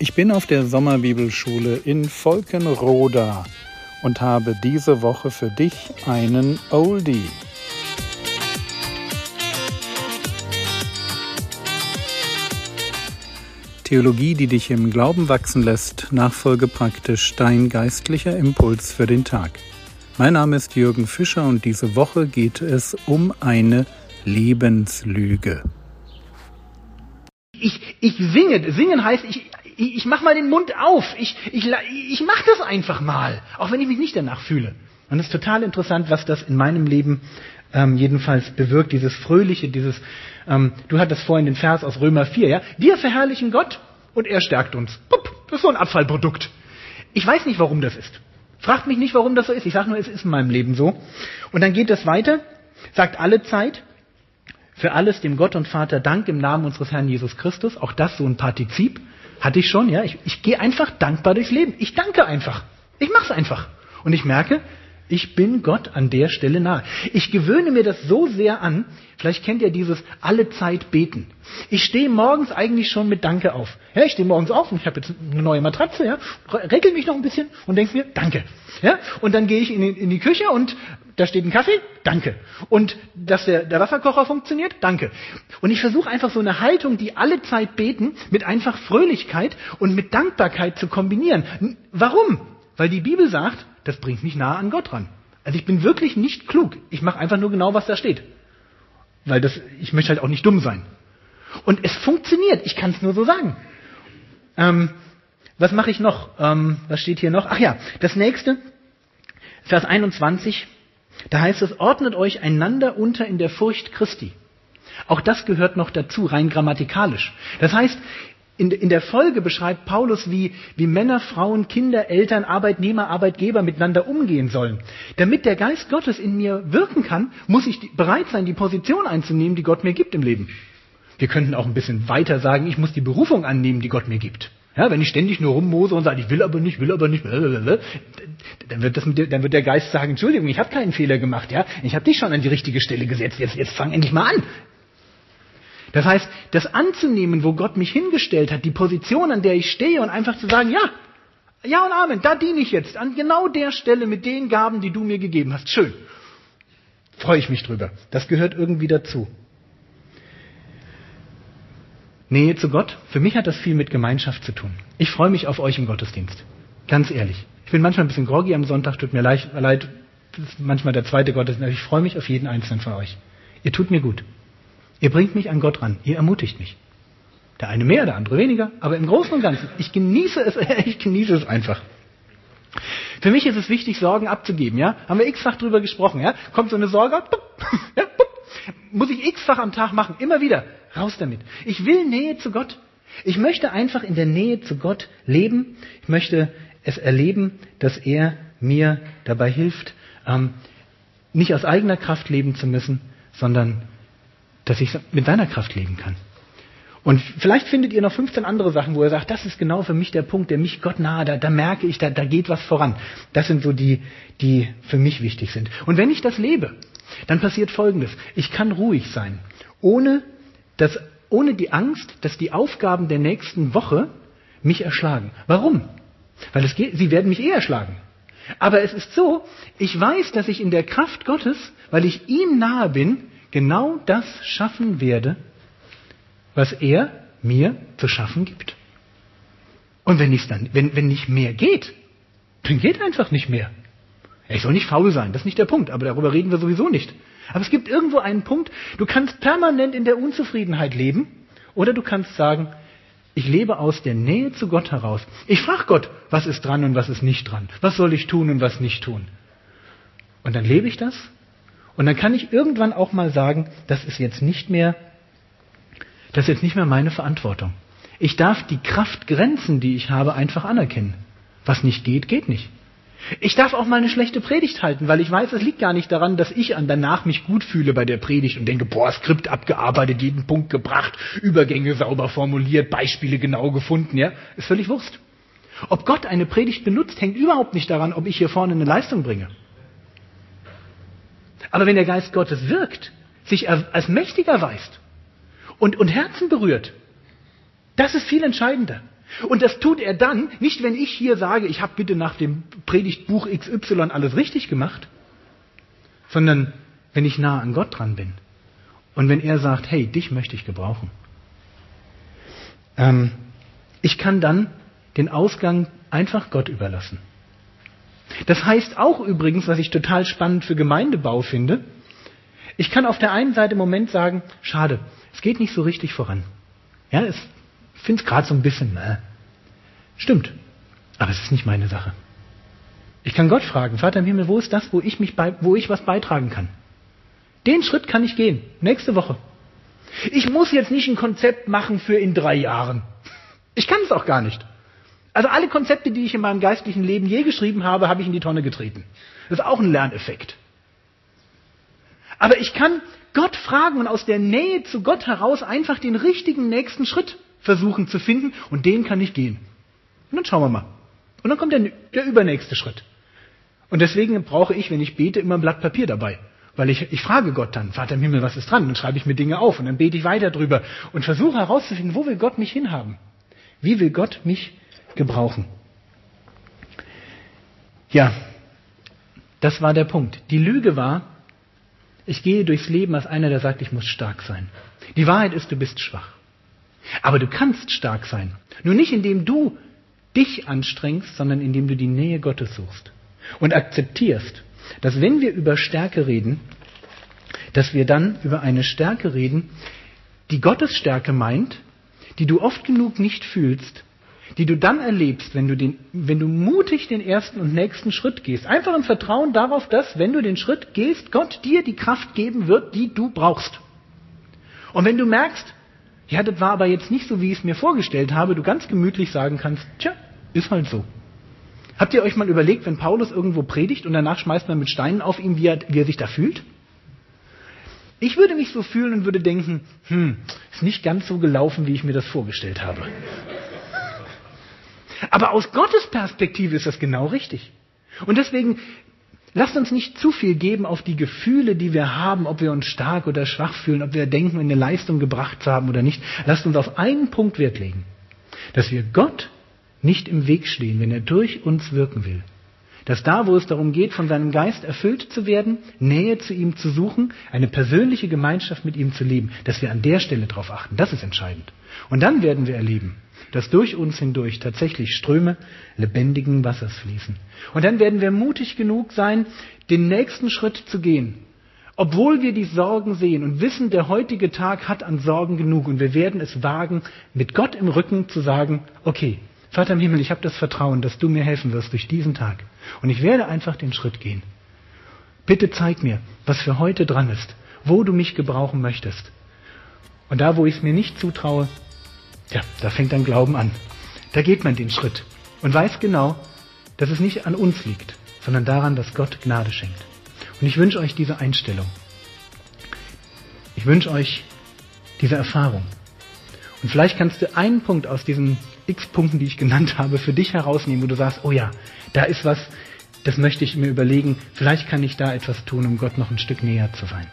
Ich bin auf der Sommerbibelschule in Volkenroda und habe diese Woche für dich einen Oldie. Theologie, die dich im Glauben wachsen lässt, nachfolge praktisch dein geistlicher Impuls für den Tag. Mein Name ist Jürgen Fischer und diese Woche geht es um eine Lebenslüge. Ich, ich singe. Singen heißt, ich, ich, ich mache mal den Mund auf. Ich, ich, ich mache das einfach mal, auch wenn ich mich nicht danach fühle. Und es ist total interessant, was das in meinem Leben ähm, jedenfalls bewirkt, dieses Fröhliche, dieses, ähm, du hattest vorhin den Vers aus Römer 4, ja? Wir verherrlichen Gott und er stärkt uns. Pup, das ist so ein Abfallprodukt. Ich weiß nicht, warum das ist. Fragt mich nicht, warum das so ist. Ich sage nur, es ist in meinem Leben so. Und dann geht es weiter, sagt alle Zeit, für alles dem Gott und Vater Dank im Namen unseres Herrn Jesus Christus. Auch das so ein Partizip. Hatte ich schon, ja. Ich, ich gehe einfach dankbar durchs Leben. Ich danke einfach. Ich mache es einfach. Und ich merke, ich bin Gott an der Stelle nahe. Ich gewöhne mir das so sehr an, vielleicht kennt ihr dieses alle Zeit beten. Ich stehe morgens eigentlich schon mit Danke auf. Ja, ich stehe morgens auf und ich habe jetzt eine neue Matratze, ja, regel mich noch ein bisschen und denke mir Danke. Ja, und dann gehe ich in die, in die Küche und da steht ein Kaffee, danke. Und dass der, der Wasserkocher funktioniert, danke. Und ich versuche einfach so eine Haltung, die alle Zeit beten, mit einfach Fröhlichkeit und mit Dankbarkeit zu kombinieren. Warum? Weil die Bibel sagt, das bringt mich nahe an Gott ran. Also ich bin wirklich nicht klug. Ich mache einfach nur genau, was da steht. Weil das, ich möchte halt auch nicht dumm sein. Und es funktioniert. Ich kann es nur so sagen. Ähm, was mache ich noch? Ähm, was steht hier noch? Ach ja, das nächste, Vers 21. Da heißt es, ordnet euch einander unter in der Furcht Christi. Auch das gehört noch dazu, rein grammatikalisch. Das heißt, in, in der Folge beschreibt Paulus, wie, wie Männer, Frauen, Kinder, Eltern, Arbeitnehmer, Arbeitgeber miteinander umgehen sollen. Damit der Geist Gottes in mir wirken kann, muss ich bereit sein, die Position einzunehmen, die Gott mir gibt im Leben. Wir könnten auch ein bisschen weiter sagen, ich muss die Berufung annehmen, die Gott mir gibt. Ja, wenn ich ständig nur rummose und sage, ich will aber nicht, will aber nicht, dann wird, das dann wird der Geist sagen, Entschuldigung, ich habe keinen Fehler gemacht, ja, ich habe dich schon an die richtige Stelle gesetzt, jetzt, jetzt fang endlich mal an. Das heißt, das anzunehmen, wo Gott mich hingestellt hat, die Position, an der ich stehe und einfach zu sagen, ja, ja und Amen, da diene ich jetzt, an genau der Stelle mit den Gaben, die du mir gegeben hast. Schön. Freue ich mich drüber. Das gehört irgendwie dazu. Nähe zu Gott, für mich hat das viel mit Gemeinschaft zu tun. Ich freue mich auf euch im Gottesdienst. Ganz ehrlich. Ich bin manchmal ein bisschen groggy am Sonntag, tut mir leid, leid manchmal der zweite Gottesdienst. Ich freue mich auf jeden einzelnen von euch. Ihr tut mir gut. Ihr bringt mich an Gott ran. Ihr ermutigt mich. Der eine mehr, der andere weniger, aber im Großen und Ganzen, ich genieße es, ich genieße es einfach. Für mich ist es wichtig, Sorgen abzugeben, ja? Haben wir x-fach drüber gesprochen, ja? Kommt so eine Sorge, ja, muss ich x-fach am Tag machen, immer wieder. Raus damit. Ich will Nähe zu Gott. Ich möchte einfach in der Nähe zu Gott leben. Ich möchte es erleben, dass er mir dabei hilft, ähm, nicht aus eigener Kraft leben zu müssen, sondern dass ich mit seiner Kraft leben kann. Und vielleicht findet ihr noch 15 andere Sachen, wo ihr sagt, das ist genau für mich der Punkt, der mich Gott nahe, da, da merke ich, da, da geht was voran. Das sind so die, die für mich wichtig sind. Und wenn ich das lebe, dann passiert Folgendes. Ich kann ruhig sein, ohne, dass, ohne die Angst, dass die Aufgaben der nächsten Woche mich erschlagen. Warum? Weil es geht, sie werden mich eh erschlagen. Aber es ist so, ich weiß, dass ich in der Kraft Gottes, weil ich ihm nahe bin, genau das schaffen werde, was er mir zu schaffen gibt. Und wenn, dann, wenn, wenn nicht mehr geht, dann geht einfach nicht mehr. Ich soll nicht faul sein, das ist nicht der Punkt, aber darüber reden wir sowieso nicht. Aber es gibt irgendwo einen Punkt, du kannst permanent in der Unzufriedenheit leben oder du kannst sagen, ich lebe aus der Nähe zu Gott heraus. Ich frage Gott, was ist dran und was ist nicht dran. Was soll ich tun und was nicht tun. Und dann lebe ich das und dann kann ich irgendwann auch mal sagen, das ist jetzt nicht mehr, das ist jetzt nicht mehr meine Verantwortung. Ich darf die Kraftgrenzen, die ich habe, einfach anerkennen. Was nicht geht, geht nicht. Ich darf auch mal eine schlechte Predigt halten, weil ich weiß, es liegt gar nicht daran, dass ich an danach mich gut fühle bei der Predigt und denke, boah, Skript abgearbeitet, jeden Punkt gebracht, Übergänge sauber formuliert, Beispiele genau gefunden, ja, ist völlig Wurst. Ob Gott eine Predigt benutzt, hängt überhaupt nicht daran, ob ich hier vorne eine Leistung bringe. Aber wenn der Geist Gottes wirkt, sich als mächtig erweist und, und Herzen berührt, das ist viel entscheidender. Und das tut er dann, nicht wenn ich hier sage, ich habe bitte nach dem Predigtbuch XY alles richtig gemacht, sondern wenn ich nah an Gott dran bin. Und wenn er sagt, hey, dich möchte ich gebrauchen. Ähm, ich kann dann den Ausgang einfach Gott überlassen. Das heißt auch übrigens, was ich total spannend für Gemeindebau finde, ich kann auf der einen Seite im Moment sagen, schade, es geht nicht so richtig voran. Ja, ich finde es gerade so ein bisschen, äh, stimmt, aber es ist nicht meine Sache. Ich kann Gott fragen, Vater im Himmel, wo ist das, wo ich, mich bei, wo ich was beitragen kann? Den Schritt kann ich gehen, nächste Woche. Ich muss jetzt nicht ein Konzept machen für in drei Jahren. Ich kann es auch gar nicht. Also alle Konzepte, die ich in meinem geistlichen Leben je geschrieben habe, habe ich in die Tonne getreten. Das ist auch ein Lerneffekt. Aber ich kann Gott fragen und aus der Nähe zu Gott heraus einfach den richtigen nächsten Schritt versuchen zu finden und den kann ich gehen. Und dann schauen wir mal. Und dann kommt der, der übernächste Schritt. Und deswegen brauche ich, wenn ich bete, immer ein Blatt Papier dabei. Weil ich, ich frage Gott dann, Vater im Himmel, was ist dran? Dann schreibe ich mir Dinge auf und dann bete ich weiter drüber und versuche herauszufinden, wo will Gott mich hinhaben? Wie will Gott mich gebrauchen? Ja, das war der Punkt. Die Lüge war, ich gehe durchs Leben als einer, der sagt, ich muss stark sein. Die Wahrheit ist, du bist schwach. Aber du kannst stark sein. Nur nicht indem du dich anstrengst, sondern indem du die Nähe Gottes suchst und akzeptierst, dass wenn wir über Stärke reden, dass wir dann über eine Stärke reden, die Gottes Stärke meint, die du oft genug nicht fühlst, die du dann erlebst, wenn du, den, wenn du mutig den ersten und nächsten Schritt gehst. Einfach im Vertrauen darauf, dass, wenn du den Schritt gehst, Gott dir die Kraft geben wird, die du brauchst. Und wenn du merkst, ja, das war aber jetzt nicht so, wie ich es mir vorgestellt habe, du ganz gemütlich sagen kannst, tja, ist halt so. Habt ihr euch mal überlegt, wenn Paulus irgendwo predigt und danach schmeißt man mit Steinen auf ihn, wie er, wie er sich da fühlt? Ich würde mich so fühlen und würde denken, hm, ist nicht ganz so gelaufen, wie ich mir das vorgestellt habe. Aber aus Gottes Perspektive ist das genau richtig. Und deswegen lasst uns nicht zu viel geben auf die Gefühle, die wir haben, ob wir uns stark oder schwach fühlen, ob wir denken, eine Leistung gebracht zu haben oder nicht. Lasst uns auf einen Punkt Wert legen, dass wir Gott nicht im Weg stehen, wenn er durch uns wirken will. Dass da, wo es darum geht, von seinem Geist erfüllt zu werden, Nähe zu ihm zu suchen, eine persönliche Gemeinschaft mit ihm zu leben, dass wir an der Stelle darauf achten. Das ist entscheidend. Und dann werden wir erleben, dass durch uns hindurch tatsächlich Ströme lebendigen Wassers fließen. Und dann werden wir mutig genug sein, den nächsten Schritt zu gehen. Obwohl wir die Sorgen sehen und wissen, der heutige Tag hat an Sorgen genug und wir werden es wagen, mit Gott im Rücken zu sagen, okay, Vater im Himmel, ich habe das Vertrauen, dass du mir helfen wirst durch diesen Tag. Und ich werde einfach den Schritt gehen. Bitte zeig mir, was für heute dran ist, wo du mich gebrauchen möchtest. Und da, wo ich es mir nicht zutraue, ja, da fängt dann Glauben an. Da geht man den Schritt und weiß genau, dass es nicht an uns liegt, sondern daran, dass Gott Gnade schenkt. Und ich wünsche euch diese Einstellung. Ich wünsche euch diese Erfahrung. Und vielleicht kannst du einen Punkt aus diesen x Punkten, die ich genannt habe, für dich herausnehmen, wo du sagst, oh ja, da ist was, das möchte ich mir überlegen, vielleicht kann ich da etwas tun, um Gott noch ein Stück näher zu sein.